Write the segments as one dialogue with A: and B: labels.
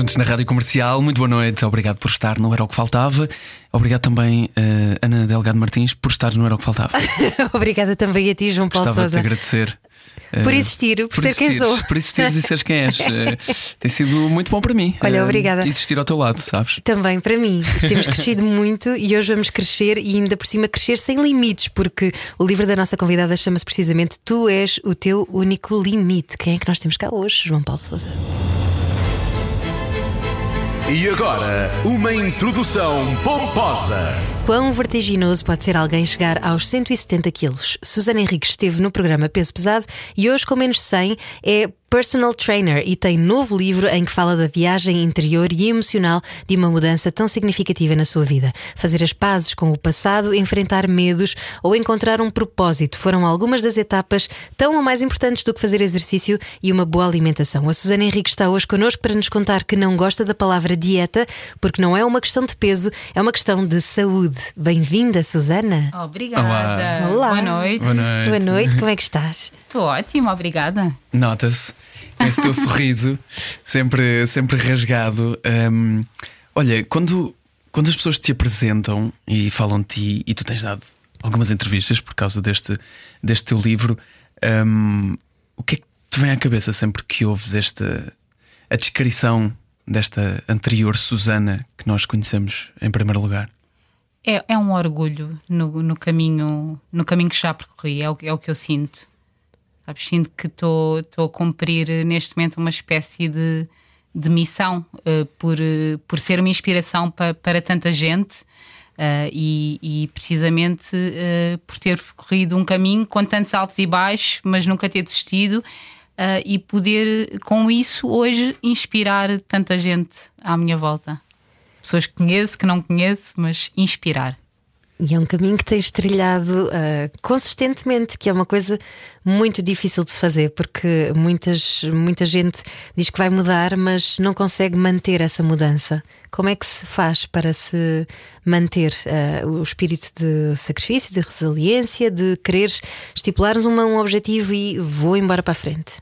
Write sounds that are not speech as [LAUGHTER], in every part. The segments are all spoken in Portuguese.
A: Juntos na Rádio Comercial, muito boa noite, obrigado por estar, não era o que faltava. Obrigado também, uh, Ana Delgado Martins, por estar, não era o que faltava. [LAUGHS]
B: Obrigada também a ti, João Paulo
A: Gostava de
B: Sousa.
A: te agradecer.
B: Por
A: uh,
B: existir, por ser quem sou.
A: Por existires e seres quem és. Uh, [LAUGHS] tem sido muito bom para mim.
B: Olha, obrigada.
A: Existir ao teu lado, sabes?
B: Também para mim. Temos crescido [LAUGHS] muito e hoje vamos crescer e ainda por cima crescer sem limites, porque o livro da nossa convidada chama-se precisamente Tu és o teu único limite. Quem é que nós temos cá hoje, João Paulo Sousa?
C: E agora, uma introdução pomposa.
B: Quão vertiginoso pode ser alguém chegar aos 170 quilos? Susana Henriques esteve no programa Peso Pesado e hoje, com menos de 100, é personal trainer e tem novo livro em que fala da viagem interior e emocional de uma mudança tão significativa na sua vida. Fazer as pazes com o passado, enfrentar medos ou encontrar um propósito foram algumas das etapas tão ou mais importantes do que fazer exercício e uma boa alimentação. A Susana Henriques está hoje connosco para nos contar que não gosta da palavra dieta porque não é uma questão de peso, é uma questão de saúde. Bem-vinda, Susana.
D: Obrigada.
B: Olá.
D: Boa noite.
A: Boa noite.
B: Boa noite, como é que estás?
D: Estou ótima, obrigada.
A: Nota-se esse teu sorriso, sempre, sempre rasgado. Um, olha, quando, quando as pessoas te apresentam e falam de ti, e tu tens dado algumas entrevistas por causa deste, deste teu livro, um, o que é que te vem à cabeça sempre que ouves esta a descrição desta anterior Susana que nós conhecemos em primeiro lugar?
D: É, é um orgulho no, no caminho no caminho que já percorri, é o, é o que eu sinto. Sabes, sinto que estou a cumprir eh, neste momento uma espécie de, de missão uh, por, uh, por ser uma inspiração pa, para tanta gente uh, e, e, precisamente por ter percorrido um caminho com tantos altos e baixos, mas nunca ter desistido e poder, com isso, hoje inspirar tanta gente à minha volta. Pessoas que conheço, que não conheço, mas inspirar.
B: E é um caminho que tens trilhado uh, consistentemente, que é uma coisa muito difícil de se fazer, porque muitas, muita gente diz que vai mudar, mas não consegue manter essa mudança. Como é que se faz para se manter uh, o espírito de sacrifício, de resiliência, de quereres estipulares uma, um objetivo e vou embora para a frente?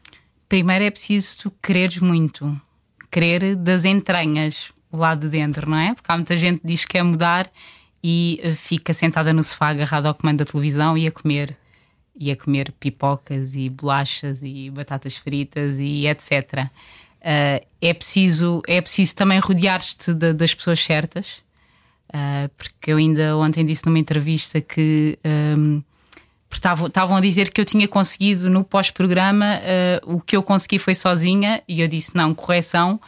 D: Primeiro é preciso tu quereres muito, querer das entranhas, o lado de dentro, não é? Porque há muita gente que diz que quer mudar e fica sentada no sofá agarrada ao comando da televisão e a comer e a comer pipocas e bolachas e batatas fritas e etc. Uh, é preciso é preciso também rodear-te das pessoas certas, uh, porque eu ainda ontem disse numa entrevista que um, estavam a dizer que eu tinha conseguido no pós-programa uh, o que eu consegui foi sozinha e eu disse não correção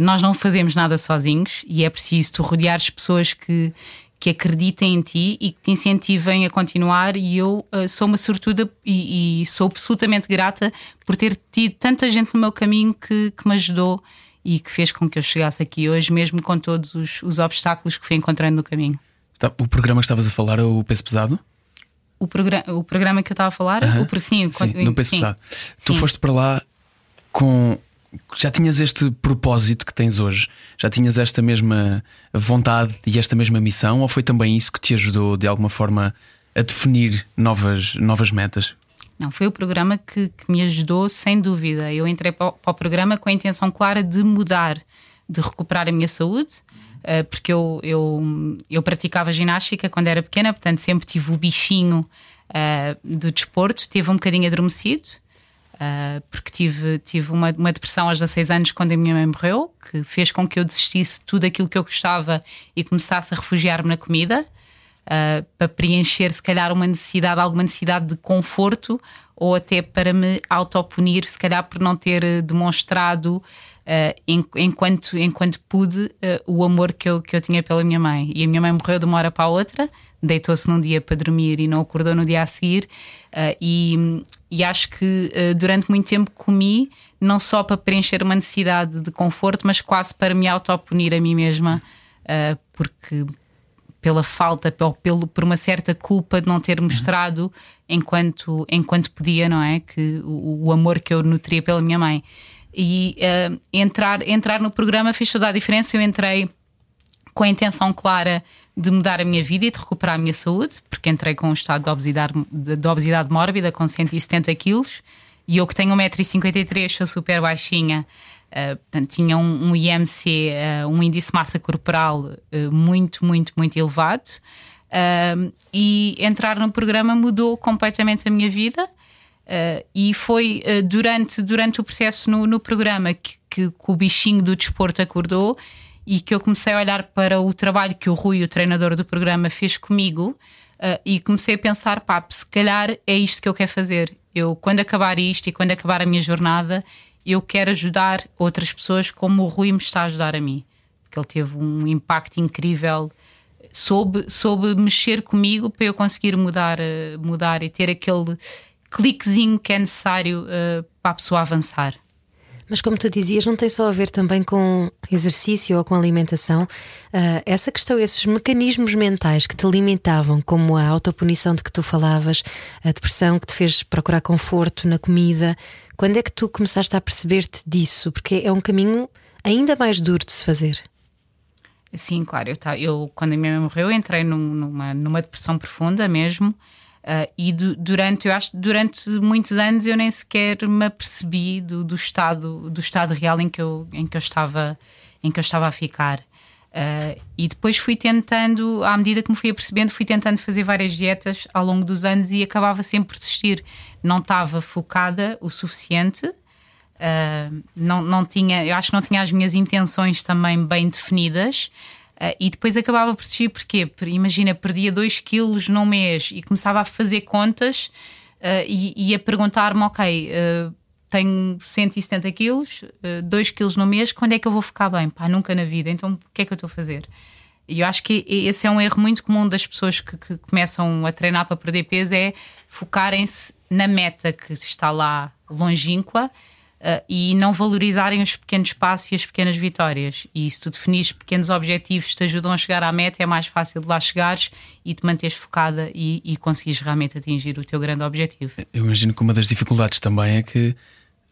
D: nós não fazemos nada sozinhos e é preciso tu rodeares pessoas que que acreditem em ti e que te incentivem a continuar. E eu uh, sou uma sortuda e, e, sou absolutamente grata por ter tido tanta gente no meu caminho que, que me ajudou e que fez com que eu chegasse aqui hoje, mesmo com todos os, os obstáculos que fui encontrando no caminho.
A: Tá, o programa que estavas a falar é o Peso Pesado?
D: O, programa, o programa que eu estava a falar?
A: Uh -huh.
D: o, sim,
A: sim, no Peso
D: sim.
A: Pesado. Tu foste para lá com já tinhas este propósito que tens hoje? Já tinhas esta mesma vontade e esta mesma missão? Ou foi também isso que te ajudou de alguma forma a definir novas, novas metas?
D: Não, foi o programa que, que me ajudou, sem dúvida. Eu entrei para o, para o, programa com a intenção clara de mudar, de recuperar a minha saúde, uh, porque eu, eu, eu praticava ginástica quando era pequena, portanto sempre tive o bichinho uh, do desporto, teve um bocadinho adormecido. Uh, porque tive, tive uma, uma, depressão aos 16 anos quando a minha mãe morreu, que fez com que eu desistisse de tudo aquilo que eu gostava e começasse a refugiar-me na comida, uh, para preencher, se calhar, uma necessidade, alguma necessidade de conforto, ou até para me autopunir, se calhar, por não ter demonstrado. Uh, enquanto, enquanto pude, o amor que eu, que eu tinha pela minha mãe. E a minha mãe morreu de uma hora para a outra, deitou-se num dia para dormir e não acordou no dia a seguir. E, e acho que uh, durante muito tempo comi não só para preencher uma necessidade de conforto, mas quase para me autopunir a mim mesma, uh, porque pela falta, ou pelo, por uma certa culpa de não ter mostrado enquanto, enquanto podia, não é? Que o, o amor que eu nutria pela minha mãe. E uh, entrar, entrar no programa fez toda a diferença. Eu entrei com a intenção clara de mudar a minha vida e de recuperar a minha saúde, porque entrei com um estado de obesidade, de, de obesidade mórbida, com 170 quilos, e eu que tenho 1,53m, sou super baixinha, uh, portanto, tinha um, um IMC, uh, eh, um índice de massa corporal uh, muito, muito, muito elevado. e entrar no programa mudou completamente a minha vida. e foi durante, durante o processo no, no programa que, que, que o bichinho do desporto acordou e que eu comecei a olhar para o trabalho que o Rui, o treinador do programa, fez comigo uh, e comecei a pensar: pá, se calhar é isto que eu quero fazer. Eu, quando acabar isto e quando acabar a minha jornada, eu quero ajudar outras pessoas como o Rui me está a ajudar a mim. Porque ele teve um impacto incrível, soube, soube mexer comigo para eu conseguir mudar, uh, mudar e ter aquele cliquezinho que é necessário uh, para a pessoa avançar.
B: Mas como tu dizias, não tem só a ver também com exercício ou com alimentação. Uh, essa questão, esses mecanismos mentais que te limitavam, como a autopunição de que tu falavas, a depressão que te fez procurar conforto na comida, quando é que tu começaste a perceber-te disso? Porque é um caminho ainda mais duro de se fazer.
D: Sim, claro. Eu, eu quando a minha mãe morreu, entrei num, numa, numa depressão profunda mesmo. Uh, e du durante, eu acho durante muitos anos eu nem sequer me apercebi do, do, estado, do estado real em que eu, em que eu, estava, em que eu estava a ficar. Uh, e depois fui tentando, à medida que me fui apercebendo, fui tentando fazer várias dietas ao longo dos anos e acabava sempre por desistir. Não estava focada o suficiente, uh, não, não tinha, eu acho que não tinha as minhas intenções também bem definidas. Uh, e depois acabava por desistir, porquê? Imagina, perdia 2 quilos num mês e começava a fazer contas uh, e, e, a perguntar-me: ok, uh, tenho 170 quilos, 2 quilos no mês, quando é que eu vou ficar bem? Pá, nunca na vida, então o que é que eu estou a fazer? E eu acho que esse é um erro muito comum das pessoas que, que começam a treinar para perder peso: é focarem-se na meta que está lá longínqua uh, e não valorizarem os pequenos passos e as pequenas vitórias. E se tu definis pequenos objetivos te ajudam a chegar à meta, é mais fácil de lá chegares e te manteres focada e, e conseguires realmente atingir o teu grande objetivo.
A: Eu imagino que uma das dificuldades também é que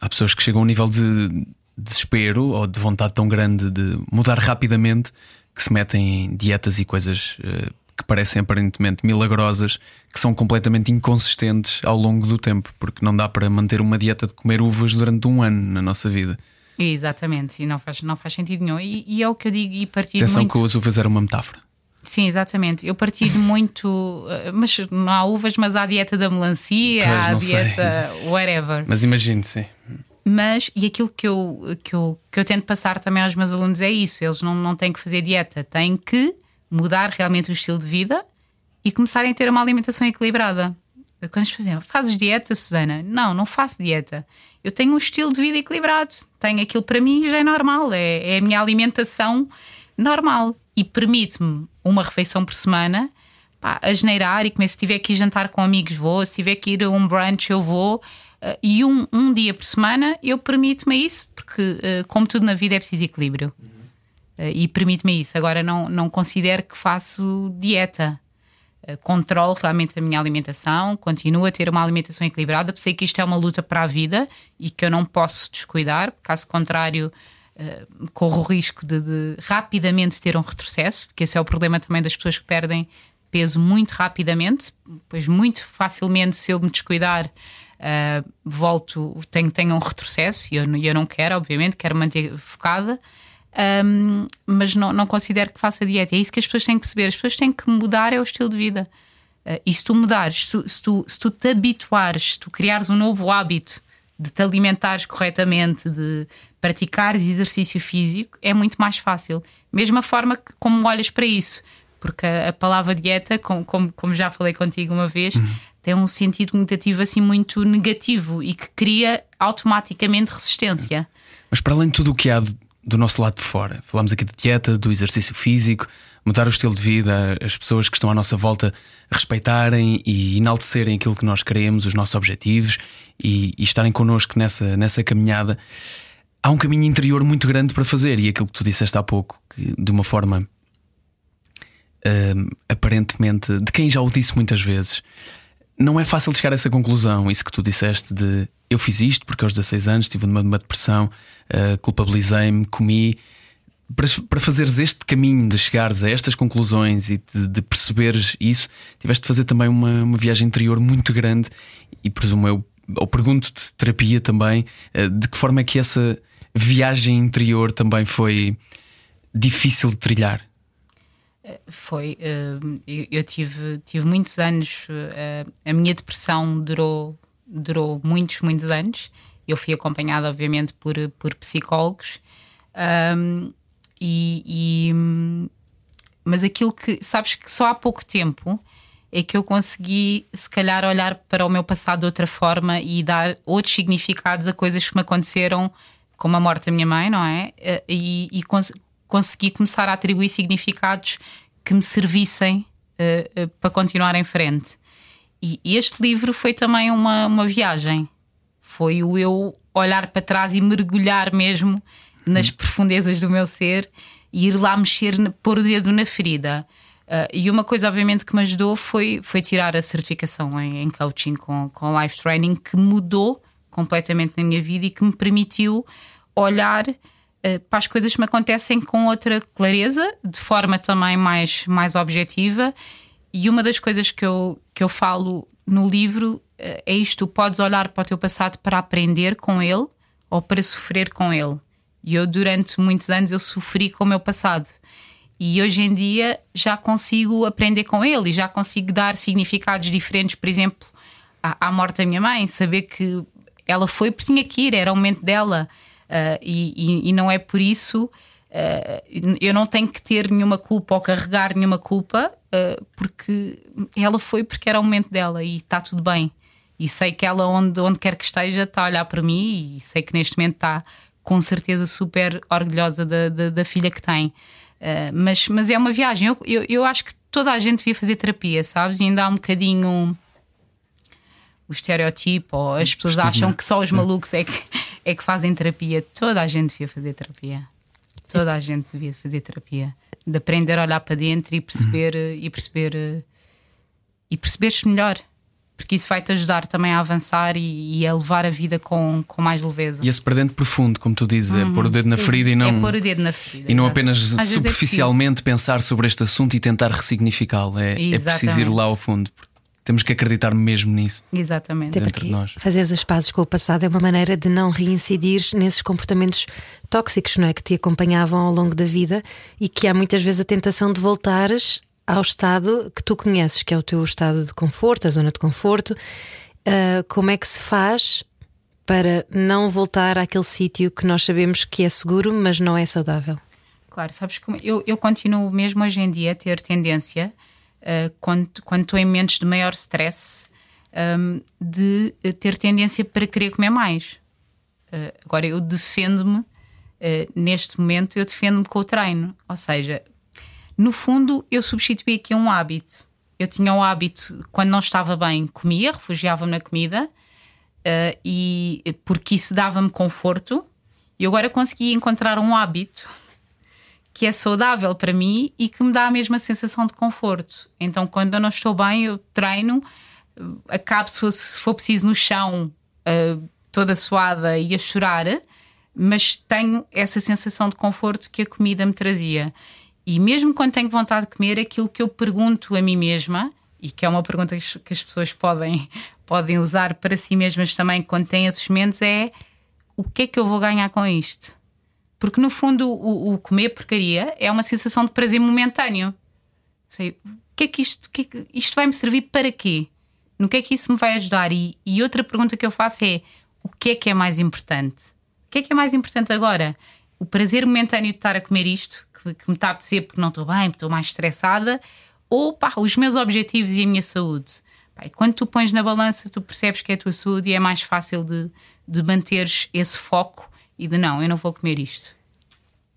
A: há pessoas que chegam a um nível de desespero ou de vontade tão grande de mudar rapidamente que se metem em dietas e coisas uh, que parecem aparentemente milagrosas, que são completamente inconsistentes ao longo do tempo, porque não dá para manter uma dieta de comer uvas durante um ano na nossa vida.
D: Exatamente, e não faz, não faz sentido nenhum. E, e é o que eu digo e partilho
A: Atenção
D: muito.
A: que as uvas era uma metáfora.
D: Sim, exatamente. Eu partilho [LAUGHS] muito, eh, mas não há uvas, mas há a dieta da melancia, pois, há a dieta sei. whatever.
A: Mas imagino, sim.
D: Mas, e aquilo que eu, que, eu, que eu tento passar também aos meus alunos é isso: eles não, não têm que fazer dieta, têm que mudar realmente o estilo de vida e começarem a ter uma alimentação equilibrada. Quando as fazem, fazes dieta, Susana? Não, não faço dieta. Eu tenho um estilo de vida equilibrado. Tenho aquilo para mim e já é normal. É, é a minha alimentação normal. E permite-me uma refeição por semana pá, a generar e comer. Se tiver que ir jantar com amigos, vou. Se tiver que ir a um brunch, eu vou. Uh, e um, um dia por semana eu permito-me isso, porque, uh, como tudo na vida, é preciso equilíbrio. Eh, e permite-me isso. Agora não, não considero que faço dieta. Eh, controlo realmente a minha alimentação, continuo a ter uma alimentação equilibrada, sei que isto é uma luta para a vida e que eu não posso descuidar, caso contrário, uh, corro o risco de, de, rapidamente ter um retrocesso, porque esse é o problema também das pessoas que perdem peso muito rapidamente, pois muito facilmente, se eu me descuidar, volto, tenho, tenho um retrocesso e eu, eu não quero, obviamente, quero manter focada um, mas não, não considero que faça dieta. É isso que as pessoas têm que perceber. As pessoas têm que mudar é o estilo de vida. Uh, e se tu mudares, se tu, se tu, se tu te habituares, se tu criares um novo hábito de te alimentares corretamente, de praticares exercício físico, é muito mais fácil. Mesma forma que como olhas para isso. Porque a, a palavra dieta, como, como, como, já falei contigo uma vez, uhum. tem um sentido cognitivo assim muito negativo e que cria automaticamente resistência.
A: Mas para além de tudo o que há do nosso lado de fora. Falamos aqui de dieta, do exercício físico, mudar o estilo de vida, as pessoas que estão à nossa volta respeitarem e enaltecerem aquilo que nós queremos, os nossos objetivos e, e estarem connosco nessa, nessa caminhada. Há um caminho interior muito grande para fazer e aquilo que tu disseste há pouco, que de uma forma hum, aparentemente, de quem já o disse muitas vezes, não é fácil chegar a essa conclusão. Isso que tu disseste de eu fiz isto porque aos 16 anos tive numa depressão, uh, culpabilizei-me, comi. Para, para fazeres este caminho de chegares a estas conclusões e de, de perceberes isso, tiveste de fazer também uma, uma viagem interior muito grande e presumo eu, ou pergunto-te, terapia também, uh, de que forma é que essa viagem interior também foi difícil de trilhar?
D: Foi. Eu tive, tive muitos anos. A minha depressão durou, durou muitos, muitos anos. Eu fui acompanhada, obviamente, por, por psicólogos. Um, e, e, mas aquilo que. Sabes que só há pouco tempo é que eu consegui, se calhar, olhar para o meu passado de outra forma e dar outros significados a coisas que me aconteceram, como a morte da minha mãe, não é? E, e cons consegui começar a atribuir significados que me servissem uh, uh, para continuar em frente. E este livro foi também uma, uma viagem. Foi o eu olhar para trás e mergulhar mesmo nas profundezas do meu ser e ir lá mexer, pôr o dedo na ferida. Uh, e uma coisa, obviamente, que me ajudou foi, foi tirar a certificação em, em coaching com, com life training, que mudou completamente na minha vida e que me permitiu olhar para as coisas que me acontecem com outra clareza, de forma também mais, mais objetiva. E uma das coisas que eu, que eu falo no livro uh, é isto: podes olhar para o teu passado para aprender com ele ou para sofrer com ele. E eu, durante muitos anos, eu sofri com o meu passado. E hoje em dia já consigo aprender com ele e já consigo dar significados diferentes, por exemplo, à, à morte da minha mãe, saber que ela foi porque tinha que ir, era o momento dela. Uh, e, e, não é por isso. Uh, eu não tenho que ter nenhuma culpa ou carregar nenhuma culpa, uh, porque ela foi porque era o momento dela e está tudo bem. E sei que ela, onde, onde quer que esteja, está a olhar para mim e sei que neste momento está com certeza super orgulhosa da, da, da filha que tem. Mas, mas é uma viagem. Eu, eu, eu, acho que toda a gente devia fazer terapia, sabes? E ainda há um bocadinho o estereotipo, ou as pessoas acham que só os malucos é que, é que fazem terapia. Toda a gente devia fazer terapia. Toda a gente devia fazer terapia. De aprender a olhar para dentro e perceber uhum. e perceber e perceber-se melhor porque isso vai te ajudar também a avançar e, e, a levar a vida com, com mais leveza.
A: E esse dentro profundo, como tu dizes, uhum. é pôr o dedo na ferida e não.
D: É pôr o dedo na ferida.
A: E não apenas Às é superficialmente é pensar sobre este assunto e tentar ressignificá-lo. É, é preciso ir lá ao fundo. Temos que acreditar mesmo nisso.
D: Exatamente.
B: Até porque nós. fazeres as pazes com o passado é uma maneira de não reincidir nesses comportamentos tóxicos, não é? Que te acompanhavam ao longo da vida e que há muitas vezes a tentação de voltares ao estado que tu conheces, que é o teu estado de conforto, a zona de conforto. Uh, como é que se faz para não voltar àquele sítio que nós sabemos que é seguro, mas não é saudável?
D: Claro, sabes como eu, eu continuo mesmo hoje em dia a ter tendência, uh, quando, quando estou em momentos de maior stress, um, de ter tendência para querer comer mais. Uh, agora, eu defendo-me, neste momento, eu defendo-me com o treino. Ou seja, no fundo, eu substituí aqui um hábito. Eu tinha o hábito, quando não estava bem, comia, refugiava-me na comida, uh, e porque isso dava-me conforto, e agora consegui encontrar um hábito que é saudável para mim e que me dá a mesma sensação de conforto. Então, quando eu não estou bem, eu treino, acabo, se for, se for preciso, no chão, uh, toda suada e a chorar, mas tenho essa sensação de conforto que a comida me trazia. E mesmo quando tenho vontade de comer, aquilo que eu pergunto a mim mesma, e que é uma pergunta que as pessoas podem, [LAUGHS] podem usar para si mesmas também quando têm esses momentos, é o que é que eu vou ganhar com isto? Porque no fundo o, o comer porcaria é uma sensação de prazer momentâneo. Sei, o que é que isto, que é que isto vai me servir para quê? No que é que isso me vai ajudar? E, e outra pergunta que eu faço é: o que é que é mais importante? O que é que é mais importante agora? O prazer momentâneo de estar a comer isto, que, que me está a apetecer porque não estou bem, estou mais estressada, ou pá, os meus objetivos e a minha saúde. Pá, quando tu pões na balança, tu percebes que é a tua saúde e é mais fácil de, de manteres esse foco e de não, eu não vou comer isto.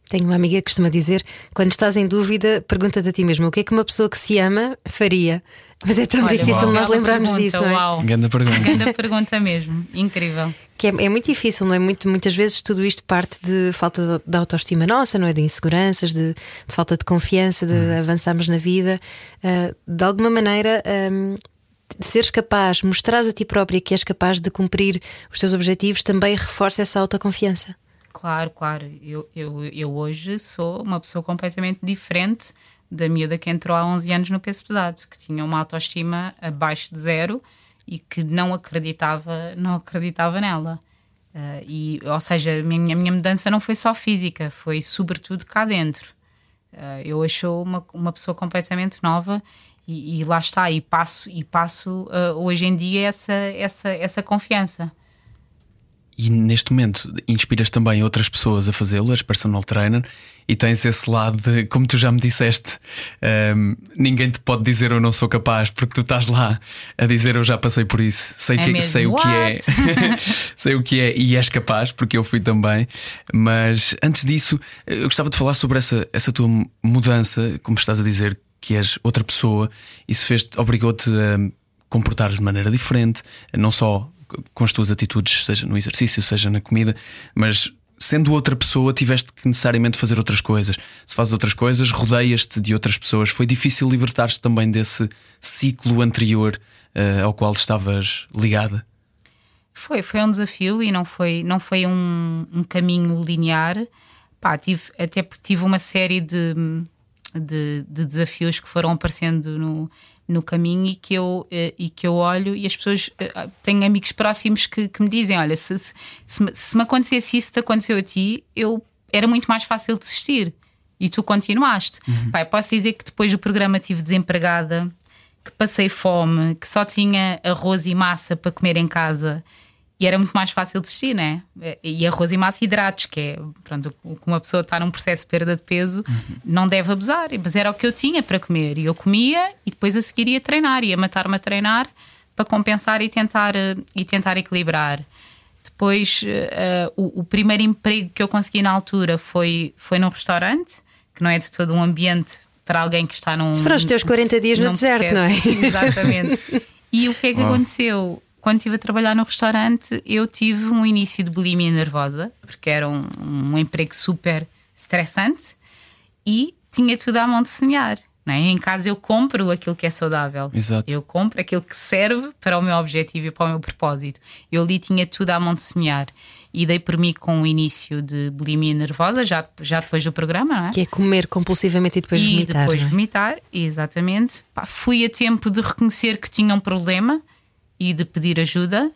B: Tenho uma amiga que costuma dizer: quando estás em dúvida, pergunta-te a ti mesmo o que é que uma pessoa que se ama faria. Mas é tão
D: Olha,
B: difícil
D: uau.
B: nós lembrarmos
D: pergunta,
B: disso, não é?
D: Uau.
A: Grande pergunta. [LAUGHS]
D: Grande pergunta mesmo. Incrível.
B: Que é, é muito difícil, não é? Muito, muitas vezes tudo isto parte de falta de, de autoestima nossa, não é? De inseguranças, de, de falta de confiança, de avançarmos na vida. Ah, de alguma maneira, de seres capaz, mostrares a ti própria que és capaz de cumprir os teus objetivos, também reforça essa autoconfiança.
D: Claro, claro. Eu, eu, eu hoje sou uma pessoa completamente diferente da miúda que entrou há 11 anos no peso pesado, que tinha uma autoestima abaixo de zero e que não acreditava, não acreditava nela. Ah, e, ou seja, a minha, minha mudança não foi só física, foi sobretudo cá dentro. Ah, eu achou uma, uma pessoa completamente nova e, e lá está, e passo, e passo ah, hoje em dia essa, essa, essa confiança.
A: E neste momento inspiras também outras pessoas a fazê-lo, és personal trainer, e tens esse lado de, como tu já me disseste, hum, ninguém te pode dizer eu não sou capaz, porque tu estás lá a dizer eu já passei por isso, sei,
D: É
A: que, sei o que é,
D: What? [LAUGHS]
A: sei o que é e és capaz, porque eu fui também. Mas antes disso, eu gostava de falar sobre essa, essa tua mudança, como estás a dizer, que és outra pessoa, isso fez obrigou-te a comportares de maneira diferente, não só com as tuas atitudes, seja no exercício, seja na comida, mas sendo outra pessoa, tiveste que necessariamente fazer outras coisas. Se fazes outras coisas, rodeias-te de outras pessoas. Foi difícil libertar-te também desse ciclo anterior eh, ao qual estavas ligada.
D: Foi, foi um desafio e não foi, não foi um, um caminho linear. Pá, tive, até tive uma série de, de, de desafios que foram aparecendo no, no caminho e que eu, eh, e que eu olho e as pessoas eh, tenho amigos próximos que, que me dizem: olha, se, se, se, me- se me acontecesse isso que te aconteceu a ti, eu era muito mais fácil desistir. E tu continuaste. Pai, posso dizer que depois do programa estive desempregada, que passei fome, que só tinha arroz e massa para comer em casa e era muito mais fácil desistir, né? E arroz e massa e hidratos, que é pronto, o que uma pessoa está num processo de perda de peso, não deve abusar. Mas era o que eu tinha para comer e eu comia e depois a seguir ia treinar, ia matar-me a treinar para compensar e tentar, eh, e tentar equilibrar. Depois, eh, o, o primeiro emprego que eu consegui na altura foi, foi num restaurante, que não é de todo um ambiente para alguém que está num.
B: Foram os teus 40 dias no deserto, não é?
D: processo. Exatamente. [LAUGHS] E o que é que
A: Uau.
D: aconteceu? Quando estive a trabalhar no restaurante, eu tive um início de bulimia nervosa, porque era um, um emprego super estressante e tinha tudo à mão de semear. É? Em casa eu compro aquilo que é saudável.
A: Exato.
D: Eu compro aquilo que serve para o meu objetivo e para o meu propósito. Eu ali tinha tudo à mão de semear. E dei por mim com o início de bulimia nervosa, já, já depois do programa, não é?
B: Que é comer compulsivamente e depois
D: e
B: vomitar.
D: depois
B: não é?
D: vomitar, exatamente. Pá, fui a tempo de reconhecer que tinha um problema e de pedir ajuda.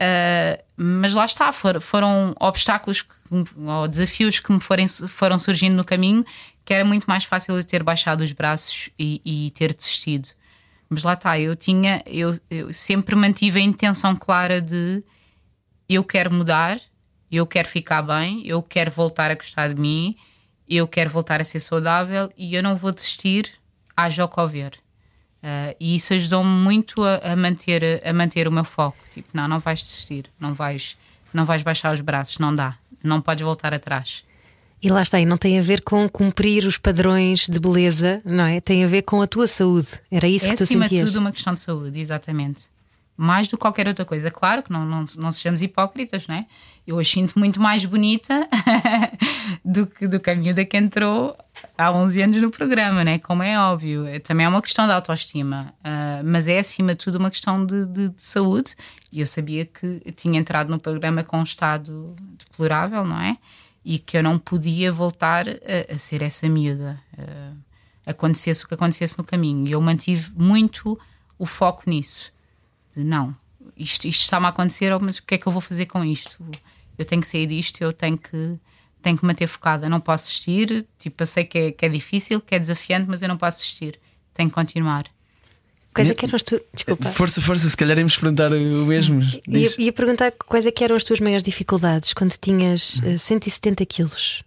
D: Ah, mas lá está, for- foram obstáculos que- ou desafios que me forem, foram surgindo no caminho que era muito mais fácil eu ter baixado os braços e, e ter desistido. Mas lá está, eu tinha, eu, eu sempre mantive a intenção clara de eu quero mudar, eu quero ficar bem, eu quero voltar a gostar de mim, eu quero voltar a ser saudável e eu não vou desistir, haja o que houver. Ah, e isso ajudou-me muito a, a manter, a manter o meu foco. Tipo, não, não vais desistir, não vais, não vais baixar os braços, não dá, não podes voltar atrás.
B: E lá está, e não tem a ver com cumprir os padrões de beleza, não é? Tem a ver com a tua saúde. Era isso
D: é
B: que tu
D: acima
B: sentias.
D: de tudo uma questão de saúde, exatamente. Mais do que qualquer outra coisa. Claro que não, não, não sejamos hipócritas, não é? Eu a sinto muito mais bonita [LAUGHS] do que, do que a miúda que entrou há 11 anos no programa, né? como é óbvio. É- Também é uma questão de autoestima, ah, mas é acima de tudo uma questão de, de- de saúde. E eu sabia que tinha entrado no programa com um estado deplorável, não é? E que eu não podia voltar a, a ser essa miúda. Ah, acontecesse o que acontecesse no caminho. E eu mantive muito o foco nisso. De não, isto, isto está-me a acontecer, mas o que é que eu vou fazer com isto? Eu tenho que sair disto, eu tenho que, tenho que me manter focada, não posso desistir. Tipo, eu sei que é, que é difícil, que é desafiante, mas eu não posso desistir. Tenho que continuar.
B: Quais é que eram as tuas. Desculpa.
A: Força, força, se calhar íamos perguntar o mesmo.
B: Ia,
A: Diz.
B: ia perguntar quais é que eram as tuas maiores dificuldades quando tinhas eh, 170 quilos.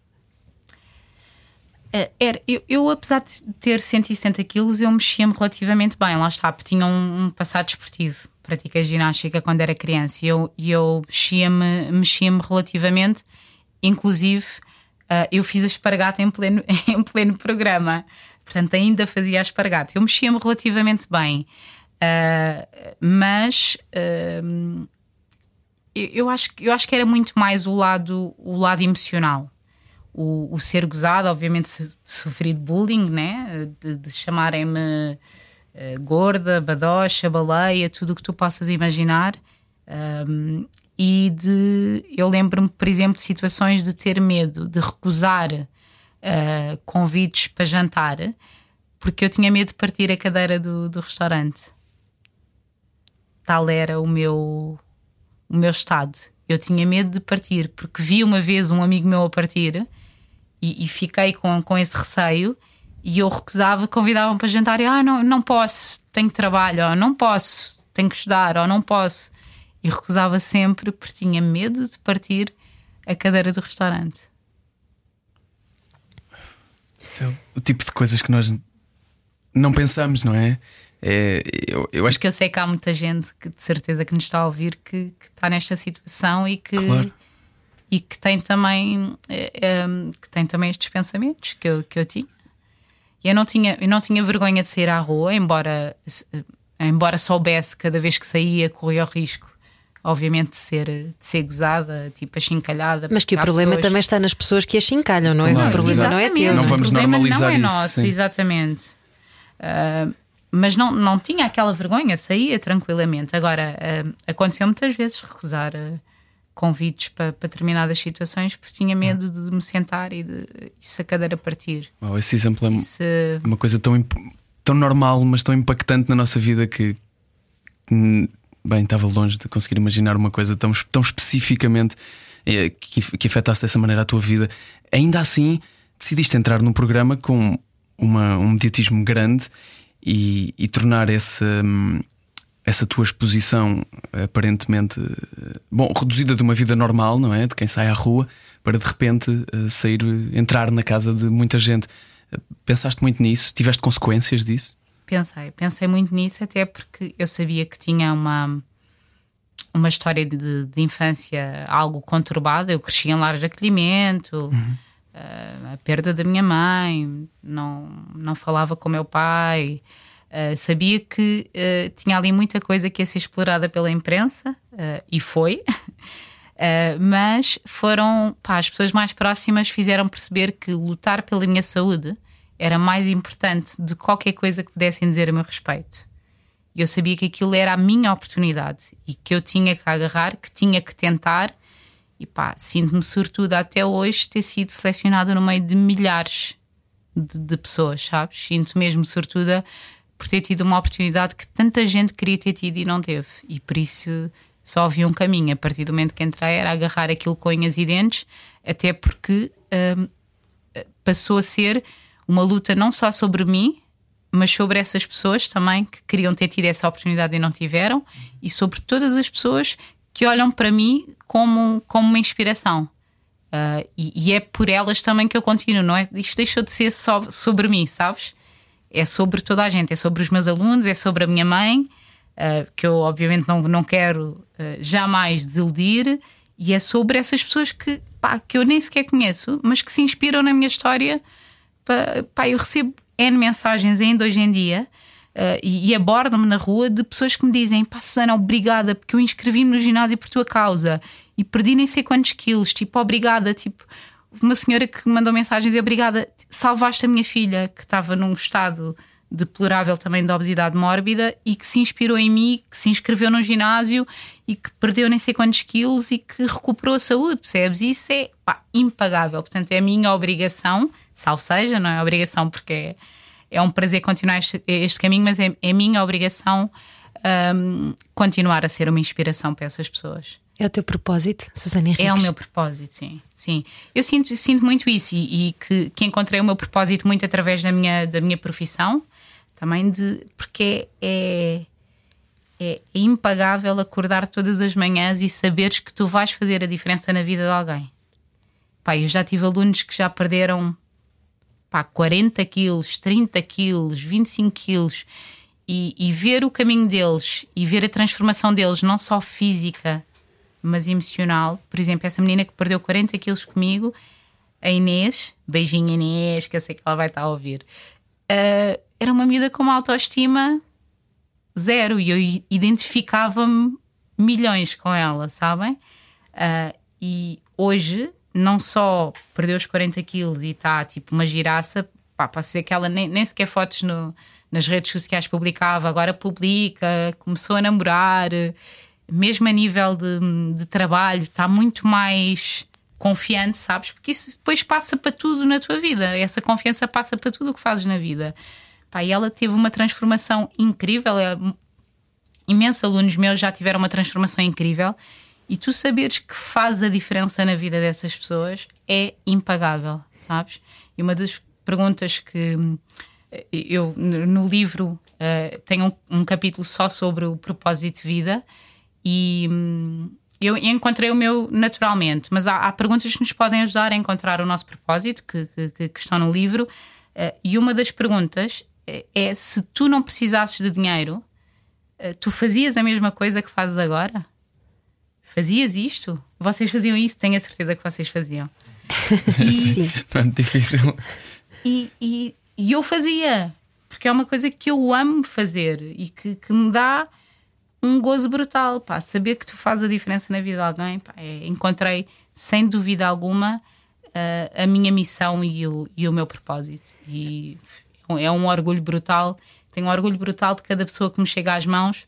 D: Eh, Era, eu, eu, apesar de ter 170 quilos, eu mexia-me relativamente bem. Lá está, porque tinha um, um passado desportivo. Pratiquei ginástica quando era criança e eu, e eu mexia-me mexia relativamente. Inclusive, eh, eu fiz a espargata em pleno, [LAUGHS] em pleno programa. portanto ainda fazia espargate. Eu mexia-me relativamente bem, uh, mas uh, eu, acho, eu acho que era muito mais o lado, o lado emocional. O, o ser gozado, obviamente, de sofrer bullying, né? de, de chamarem-me uh, gorda, badocha, baleia, tudo o que tu possas imaginar. Um, e de. Eu lembro-me, por exemplo, de situações de ter medo, de recusar uh, convites para jantar, porque eu tinha medo de partir a cadeira do, do restaurante. Tal era o meu, o meu estado. Eu tinha medo de partir, porque vi uma vez um amigo meu a partir e, e fiquei com, com esse receio. E eu recusava, convidavam para jantar e ah, não, não posso, tenho trabalho, ou não posso, tenho que estudar, ou não posso. E recusava sempre porque tinha medo de partir a cadeira do restaurante.
A: Isso é o tipo de coisas que nós não pensamos, não é? é eu, eu acho
D: que eu sei que há muita gente que de certeza que nos está a ouvir que, que está nesta situação e que claro. e que tem também é, é, que tem também estes pensamentos que eu, que eu tinha. E eu não tinha, eu não tinha vergonha de sair à rua, embora embora soubesse cada vez que saía corria o risco obviamente de ser, de ser gozada, tipo achincalhada.
B: Mas que o problema pessoas... também está nas pessoas que achincalham, não é?
A: Claro,
B: o problema não é teu.
A: Não vamos
D: o problema
A: normalizar
D: não é
A: isso,
D: nosso,
A: sim.
D: exatamente. Uh, mas não, não tinha aquela vergonha, saía tranquilamente. Agora, uh, aconteceu muitas vezes recusar uh, convites para, para determinadas situações porque tinha medo de me sentar e de isso a cadeira partir.
A: Wow, esse exemplo é isso... uma coisa tão, tão normal, mas tão impactante na nossa vida que bem, estava longe de conseguir imaginar uma coisa tão, tão especificamente eh, que, que afetasse dessa maneira a tua vida. Ainda assim, decidiste entrar num programa com uma, um mediatismo grande e, e tornar essa, hum, essa tua exposição aparentemente bom, reduzida de uma vida normal, não é? De quem sai à rua, para de repente eh, sair, entrar na casa de muita gente. Pensaste muito nisso? Tiveste consequências disso?
D: Pensei, pensei muito nisso, até porque eu sabia que tinha uma, uma história de, de infância algo conturbada. Eu cresci em lares de acolhimento, uhum. uh, a perda da minha mãe, não, não falava com meu pai. Uh, sabia que uh, tinha ali muita coisa que ia ser explorada pela imprensa, e foi. [LAUGHS] mas foram pá, as pessoas mais próximas fizeram perceber que lutar pela minha saúde era mais importante de qualquer coisa que pudessem dizer a meu respeito. Eu sabia que aquilo era a minha oportunidade e que eu tinha que agarrar, que tinha que tentar. E pá, sinto-me sortuda até hoje ter sido selecionada no meio de milhares de, de pessoas, sabes? Sinto mesmo sortuda por ter tido uma oportunidade que tanta gente queria ter tido e não teve. E por isso só havia um caminho. A partir do momento que entrei, era agarrar aquilo com unhas e dentes, até porque hum, passou a ser uma luta não só sobre mim, mas sobre essas pessoas também que queriam ter tido essa oportunidade e não tiveram, e sobre todas as pessoas que olham para mim como, como uma inspiração. Uh, e, e, é por elas também que eu continuo, não é? Isto deixou de ser só sobre mim, sabes? É sobre toda a gente, é sobre os meus alunos, é sobre a minha mãe, uh, que eu obviamente não, não quero uh, jamais desiludir, e é sobre essas pessoas que, pá, que eu nem sequer conheço, mas que se inspiram na minha história pá, pá eu recebo N mensagens ainda hoje em dia uh, e, e abordo-me na rua de pessoas que me dizem: pá, Susana, obrigada, porque eu inscrevi-me no ginásio por tua causa e perdi nem sei quantos quilos. Tipo, obrigada. Tipo, uma senhora que mandou mensagens e obrigada, salvaste a minha filha que estava num estado deplorável também de obesidade mórbida e que se inspirou em mim, que se inscreveu no ginásio e que perdeu nem sei quantos quilos e que recuperou a saúde, percebes? Isso é pá, impagável. Portanto, é a minha obrigação, salvo seja, não é obrigação porque é, é um prazer continuar este, este caminho, mas é, é minha obrigação um, continuar a ser uma inspiração para essas pessoas.
B: É o teu propósito, Susana Henriques?
D: É o meu propósito, sim. sim. Eu sinto, sinto muito isso e, e que, que, encontrei o meu propósito muito através da minha, da minha profissão, também de. porque é, é, impagável acordar todas as manhãs e saberes que tu vais fazer a diferença na vida de alguém. Pá, eu já tive alunos que já perderam pá, 40 quilos, 30 quilos, 25 quilos e, e ver o caminho deles e ver a transformação deles, não só física, mas emocional. Por exemplo, essa menina que perdeu 40 quilos comigo, a Inês, beijinho Inês, que eu sei que ela vai estar a ouvir uh, era uma miúda com uma autoestima zero e eu identificava-me milhões com ela, sabem? Uh, e hoje, não só perdeu os 40 quilos e está tipo uma giraça, pá, posso dizer que ela nem, nem sequer fotos no, nas redes sociais publicava, agora publica, começou a namorar, mesmo a nível de, de trabalho, está muito mais confiante, sabes? Porque isso depois passa para tudo na tua vida, essa confiança passa para tudo o que fazes na vida. Pá, e ela teve uma transformação incrível. É, imensos alunos meus já tiveram uma transformação incrível. E tu saberes que faz a diferença na vida dessas pessoas é impagável, sabes? E uma das perguntas que eh, eu no livro uh, tenho um, um, capítulo só sobre o propósito de vida e um, eu encontrei o meu naturalmente, mas há, há, perguntas que nos podem ajudar a encontrar o nosso propósito que, que, que estão no livro. Uh, e uma das perguntas é se tu não precisasses de dinheiro, uh, tu fazias a mesma coisa que fazes agora? Fazias isto? Vocês faziam isso? Tenho a certeza que vocês faziam. [LAUGHS]
A: E, Sim. Muito difícil.
D: E, e, e, eu fazia, porque é uma coisa que eu amo fazer e que, que me dá um gozo brutal. Pá, saber que tu fazes a diferença na vida de alguém. Pá, é, encontrei, sem dúvida alguma, a, a minha missão e o, e o meu propósito. E é um orgulho brutal. Tenho um orgulho brutal de cada pessoa que me chega às mãos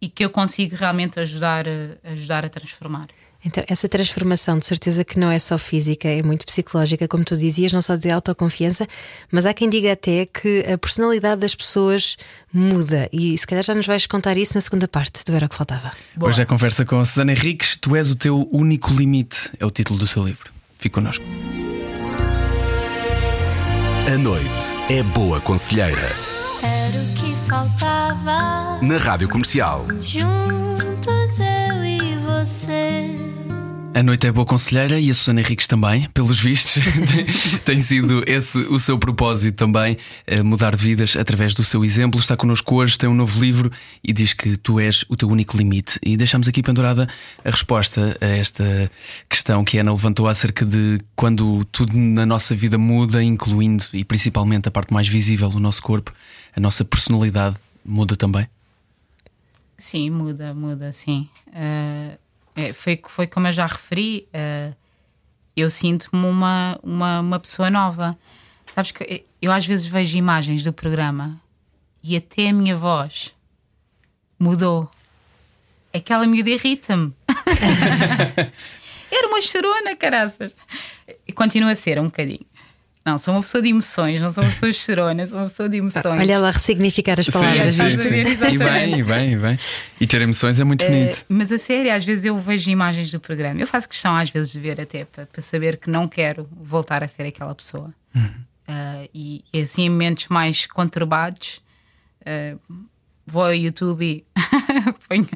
D: e que eu consigo realmente ajudar, a, ajudar a transformar.
B: Então, essa transformação, de certeza que não é só física, é muito psicológica, como tu dizias, não só de autoconfiança, mas há quem diga até que a personalidade das pessoas muda. E se calhar já nos vais contar isso na segunda parte do Era o que Faltava.
A: Boa. Hoje é a conversa com a Susana Henriques. Tu és o teu único limite, é o título do seu livro. Fique connosco.
C: A noite é boa conselheira.
E: Era o que faltava.
C: Na Rádio Comercial.
E: Juntos eu e você.
A: A noite é boa conselheira e a Susana Henriques também, pelos vistos. [LAUGHS] tem, sido esse o seu propósito também, eh, mudar vidas através do seu exemplo. Está connosco hoje, tem um novo livro e diz que tu és o teu único limite. E deixamos aqui pendurada a resposta a esta questão que a Ana levantou acerca de quando tudo na nossa vida muda, incluindo e principalmente a parte mais visível do nosso corpo, a nossa personalidade muda também?
D: Sim, muda, muda, sim. Uh é, foi, foi como eu já referi, uh, eu sinto-me uma, uma, uma pessoa nova. Sabes que eu às vezes vejo imagens do programa e até a minha voz mudou. Aquela miúda irrita-me. [LAUGHS] Era uma chorona, caraças. E continua a ser um bocadinho. Não, sou uma pessoa de emoções, não sou uma pessoa chorona, sou uma pessoa de emoções.
B: Olha lá, ressignificar as palavras, sim, sim,
A: sim. E bem, e bem, e bem. E ter emoções é muito uh, bonito.
D: Mas a sério, às vezes eu vejo imagens do programa. Eu faço questão, às vezes, de ver até para, para saber que não quero voltar a ser aquela pessoa. Uhum. Uh, e, e, assim, em momentos mais conturbados, uh, vou ao YouTube e [LAUGHS] ponho,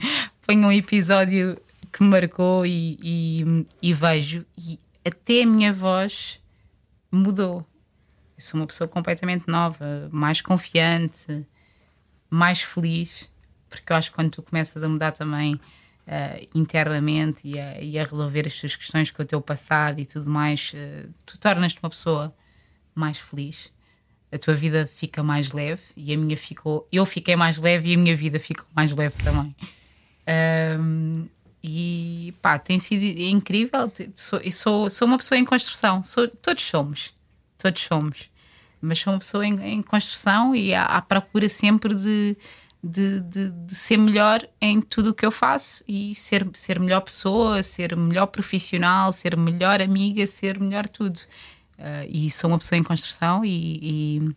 D: ponho um episódio que me marcou e, e, e vejo. E até a minha voz mudou. Eu sou uma pessoa completamente nova, mais confiante, mais feliz, porque eu acho que quando tu começas a mudar também uh, internamente e a, e a, resolver as tuas questões com o teu passado e tudo mais, uh, tu tornas-te uma pessoa mais feliz. A tua vida fica mais leve e a minha ficou. Eu fiquei mais leve e a minha vida ficou mais leve também. Um, e pá, tem sido incrível. Sou, sou, sou uma pessoa em construção, sou, todos somos, todos somos, mas sou uma pessoa em, em construção e à, à procura sempre de, de, de, de, ser melhor em tudo o que eu faço e ser, ser melhor pessoa, ser melhor profissional, ser melhor amiga, ser melhor tudo. Uh, e sou uma pessoa em construção e, e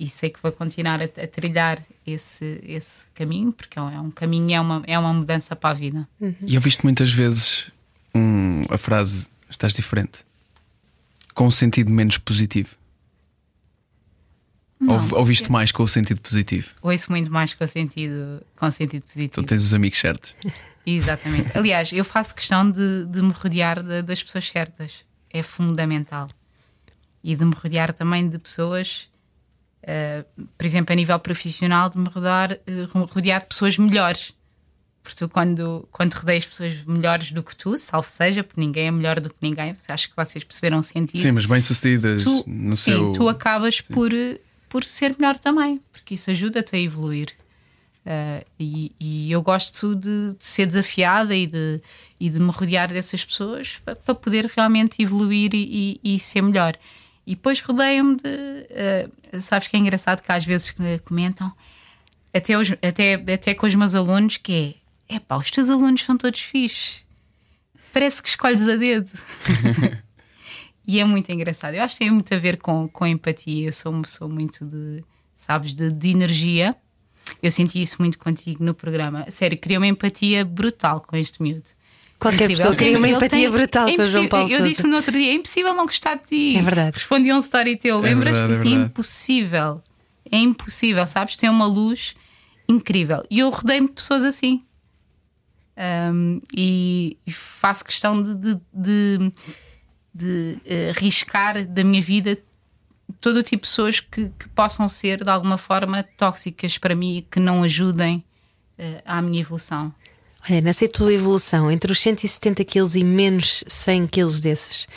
D: e sei que vou continuar a, a, trilhar esse, esse caminho, porque é um é caminho, é uma, é uma mudança para a vida.
A: Uhum. E eu visto muitas vezes um, a frase estás diferente com um sentido menos positivo. Não, ou, ou viste mais com o sentido positivo?
D: Ouço muito mais com o sentido, com o sentido positivo.
A: Então tens os amigos certos. [LAUGHS]
D: Exatamente. Aliás, eu faço questão de, de me rodear de, das pessoas certas. É fundamental. E de me rodear também de pessoas uh, por exemplo, a nível profissional, de me rodear, uh, rodear de pessoas melhores. Porque tu, quando, quando rodeias pessoas melhores do que tu, salvo seja, porque ninguém é melhor do que ninguém, acho que vocês perceberam o sentido.
A: Sim, mas bem-sucedidas no
D: sim,
A: seu.
D: tu acabas sim. por, por ser melhor também, porque isso ajuda-te a evoluir. Uh, e, e, eu gosto de, de, ser desafiada e de, e de me rodear dessas pessoas para, para poder realmente evoluir e, e, e, ser melhor. E depois rodeio-me de. Uh, sabes que é engraçado que às vezes comentam, até, os, até, até com os meus alunos, que é: é pá, os teus alunos são todos fixes. Parece que escolhes a dedo. [LAUGHS] e é muito engraçado. Eu acho que tem muito a ver com, com empatia. Eu sou uma pessoa muito de, sabes, de, de energia eu senti isso muito contigo no programa. Sério, queria uma empatia brutal com este miúdo.
B: Qualquer pessoa queria uma empatia tem, brutal é com o João Paulo
D: Eu disse no outro dia: é impossível não gostar de ti.
B: É verdade.
D: Respondi a um story teu, é lembras? Verdade, é assim, é impossível. É impossível, sabes? Tem uma luz incrível. E eu rodei-me de pessoas assim. Um, e, e, faço questão de, de, de, de uh, riscar da minha vida todo o tipo de pessoas que, que, possam ser de alguma forma tóxicas para mim e que não ajudem uh, à minha evolução.
B: Olha, nessa tua evolução, entre os 170 quilos e menos 100 quilos desses,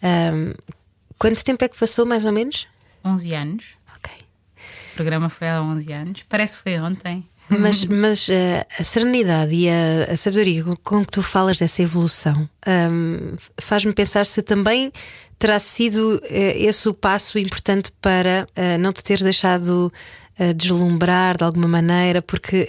B: um, quanto tempo é que passou, mais ou menos?
D: 11 anos.
B: Ok.
D: O programa foi há 11 anos, parece que foi ontem.
B: Mas, mas uh, a serenidade e a, a, sabedoria com, com que tu falas dessa evolução um, faz-me pensar se também terá sido uh, esse o passo importante para uh, não te teres deixado deslumbrar de alguma maneira, porque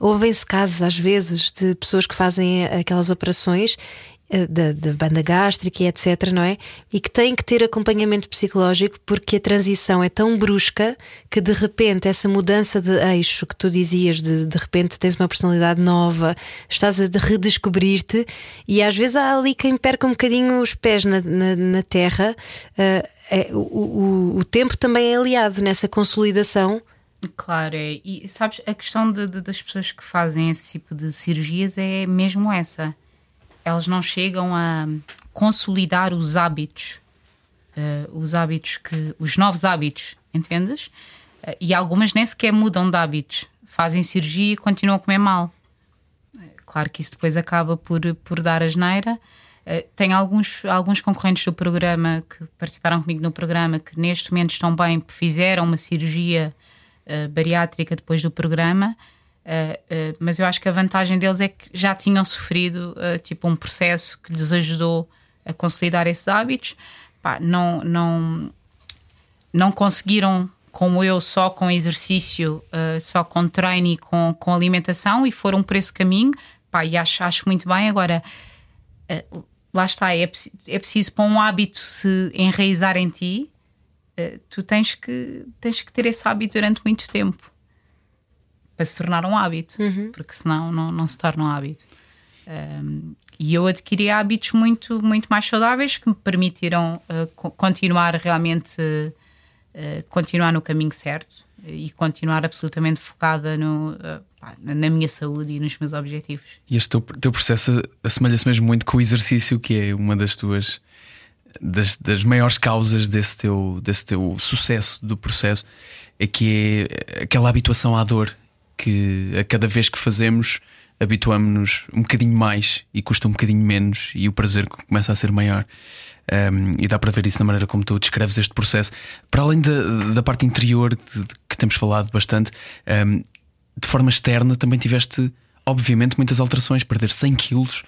B: ouvem-se casos às vezes de pessoas que fazem aquelas operações eh, da, da, banda gástrica e etc, não é? E que têm que ter acompanhamento psicológico porque a transição é tão brusca que de repente essa mudança de eixo que tu dizias, de, de repente tens uma personalidade nova, estás a redescobrir-te e às vezes há ali quem perca um bocadinho os pés na, na, na terra. Uh, é, o, o, o tempo também é aliado nessa consolidação.
D: Claro, é. E sabes, a questão de, de, das pessoas que fazem esse tipo de cirurgias é mesmo essa elas não chegam a consolidar os hábitos, uh, os hábitos que, os novos hábitos, entendes? Uh, e algumas nem sequer mudam de hábitos, fazem cirurgia e continuam a comer mal. Claro que isso depois acaba por, por dar a geneira. Uh, tem alguns, alguns concorrentes do programa que participaram comigo no programa que neste momento estão bem, fizeram uma cirurgia bariátrica depois do programa Uh, mas eu acho que a vantagem deles é que já tinham sofrido uh, tipo um processo que lhes ajudou a consolidar esses hábitos. Pá, não, não, não conseguiram, como eu, só com exercício, só com treino e com, com alimentação e foram por esse caminho. Pá, e acho, acho muito bem. Agora, lá está, é, é preciso para um hábito se enraizar em ti, tu tens que, tens que ter esse hábito durante muito tempo para se tornar um hábito, uhum. porque senão não, não se torna um hábito. Um, e eu adquiri hábitos muito, muito mais saudáveis que me permitiram uh, continuar realmente uh, continuar no caminho certo e continuar absolutamente focada no, uh, na minha saúde e nos meus objetivos.
A: E este teu, teu processo assemelha-se mesmo muito com o exercício, que é uma das tuas das, das maiores causas desse teu, desse teu sucesso do processo, é que é aquela habituação à dor que a cada vez que fazemos habituamos-nos um bocadinho mais e custa um bocadinho menos e o prazer começa a ser maior. Um, e dá para ver isso na maneira como tu descreves este processo. Para além da, da parte interior de, de, que temos falado bastante, um, de forma externa também tiveste, obviamente, muitas alterações. Perder 100 quilos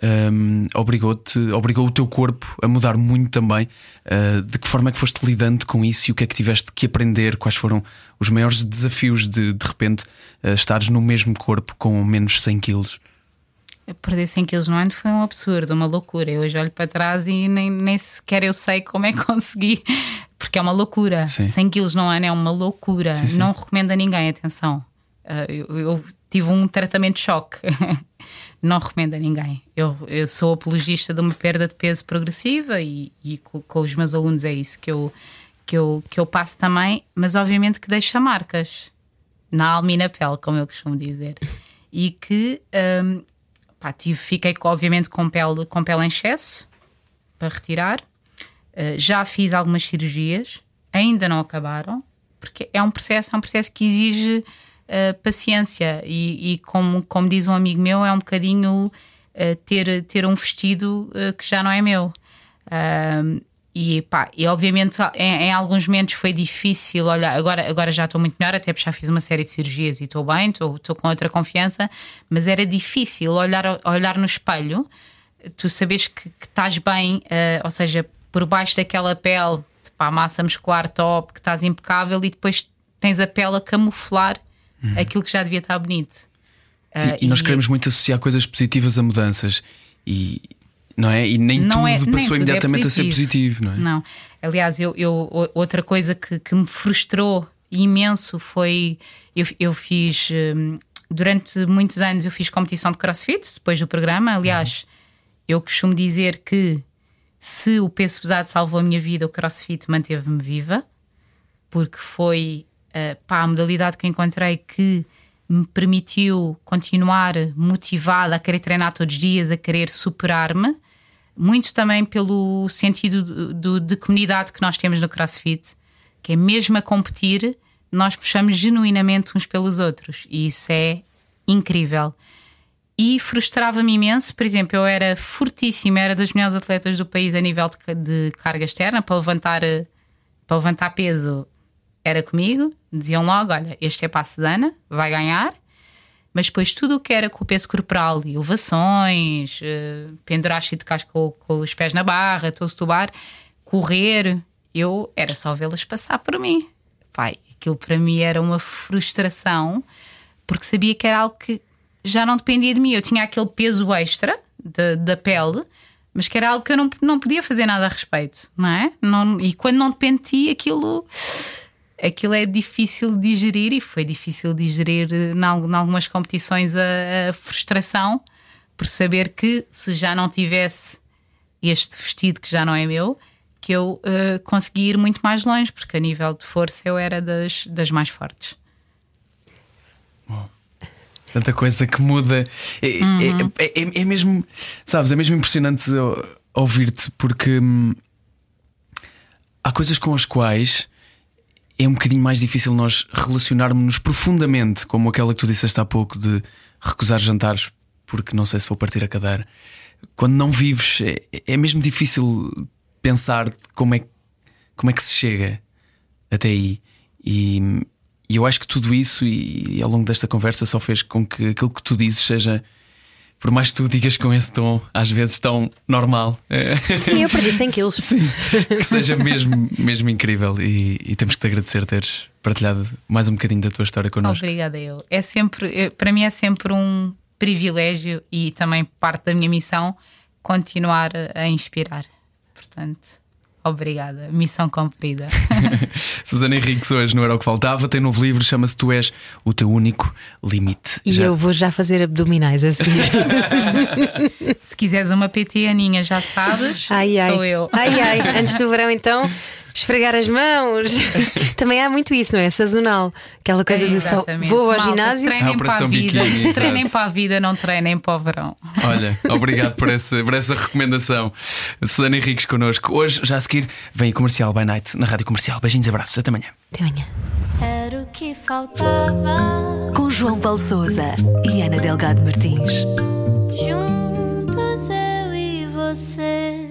A: um, obrigou-te, obrigou o teu corpo a mudar muito também. Uh, de que forma é que foste lidando com isso e o que é que tiveste que aprender? Quais foram os maiores desafios de de repente uh, estares no mesmo corpo com menos 100 quilos?
D: Perder 100 quilos no ano foi um absurdo, uma loucura. Eu hoje olho para trás e nem, nem sequer eu sei como é que [LAUGHS] consegui, porque é uma loucura. Sim. 100 quilos no ano é uma loucura. Sim, sim. Não recomendo a ninguém, atenção. Uh, eu, eu tive um tratamento de choque. [LAUGHS] não recomendo a ninguém. Eu, eu sou apologista de uma perda de peso progressiva e, e com, com, os meus alunos é isso que eu, que, eu, que eu passo também, mas obviamente que deixa marcas na alma e na pele, como eu costumo dizer. [LAUGHS] E que um, pá, tive, fiquei obviamente com pele, com pele em excesso para retirar. Uh, já fiz algumas cirurgias, ainda não acabaram, porque é um processo, é um processo que exige uh, paciência e, e, como, como diz um amigo meu, é um bocadinho uh, ter, ter um vestido uh, que já não é meu. e, pá, e obviamente em, em, alguns momentos foi difícil olhar. Agora, agora já estou muito melhor, até porque já fiz uma série de cirurgias e estou bem, estou, com outra confiança, mas era difícil olhar, olhar no espelho, tu sabes que, que estás bem, ou seja, por baixo daquela pele, pá, massa muscular top, que estás impecável e depois tens a pele a camuflar uhum. aquilo que já devia estar bonito.
A: Sim, uh, e nós e... queremos muito associar coisas positivas a mudanças e não é? E nem não tudo é, passou nem tudo é imediatamente é a ser positivo, não é?
D: Não. Aliás, eu, eu outra coisa que, que, me frustrou imenso foi eu, eu fiz hum, durante muitos anos eu fiz competição de crossfit depois do programa. Aliás, uhum. eu costumo dizer que se o peso pesado salvou a minha vida, o crossfit manteve-me viva, porque foi uh, pá, a modalidade que encontrei que me permitiu continuar motivada a querer treinar todos os dias, a querer superar-me, muito também pelo sentido de, de, comunidade que nós temos no CrossFit, que é mesmo a competir, nós puxamos genuinamente uns pelos outros e isso é incrível. E frustrava-me imenso, por exemplo, eu era fortíssima, era das melhores atletas do país a nível de, de carga externa para levantar, para levantar peso era comigo, diziam logo: olha, este é para a Sedana, vai ganhar. Mas depois tudo o que era com o peso corporal, elevações, uh, pendurar-se de casco com, os pés na barra, tubar, correr, eu era só vê-las passar por mim. Pai, aquilo para mim era uma frustração, porque sabia que era algo que já não dependia de mim. Eu tinha aquele peso extra de, da pele, mas que era algo que eu não, não podia fazer nada a respeito, não é? Não, e quando não dependia, aquilo aquilo é difícil de digerir e foi difícil de digerir em algumas competições a, a frustração por saber que se já não tivesse este vestido que já não é meu, que eu uh, consegui ir muito mais longe, porque a nível de força eu era das, das mais fortes.
A: Tanta coisa que muda. É, é uhum. é, é, é, mesmo, sabes, é mesmo impressionante ouvir-te, porque hum, há coisas com as quais é um bocadinho mais difícil nós relacionarmos-nos profundamente, como aquela que tu disseste há pouco de recusar jantares porque não sei se vou partir a cadeira. Quando não vives, é, é mesmo difícil pensar como é, como é que se chega até aí. E, e eu acho que tudo isso, e, e ao longo desta conversa, só fez com que aquilo que tu dizes seja por mais que tu digas com esse tom, às vezes tão normal.
B: Sim, eu perdi 100 quilos.
A: Sim, que seja mesmo, mesmo incrível e, e, temos que te agradecer teres partilhado mais um bocadinho da tua história connosco.
D: Obrigada, eu. É sempre, para mim é sempre um privilégio e também parte da minha missão continuar a inspirar. Portanto, Obrigada, missão cumprida. [LAUGHS] [LAUGHS]
A: Susana Henriques, hoje não era o que faltava, tem um novo livro, chama-se Tu És o Teu Único Limite.
B: E já... eu vou já fazer abdominais a seguir.
D: Se quiseres uma PT Aninha, já sabes,
B: ai, ai.
D: sou eu.
B: Ai ai, [LAUGHS] antes do verão então Esfregar as mãos. [LAUGHS] Também há muito isso, não é? Sazonal. Aquela coisa é, de só vou ao Malta, ginásio.
D: Treinem é para a vida. Biquíni, treinem para a vida, não treinem para o verão.
A: Olha, obrigado por essa, por essa recomendação. Susana Henriques connosco. Hoje, já a seguir, vem comercial by night na rádio comercial. Beijinhos, abraços. Até amanhã.
B: Até amanhã.
E: Era o que faltava.
C: Com João Paulo Souza e Ana Delgado Martins. Juntos eu e você.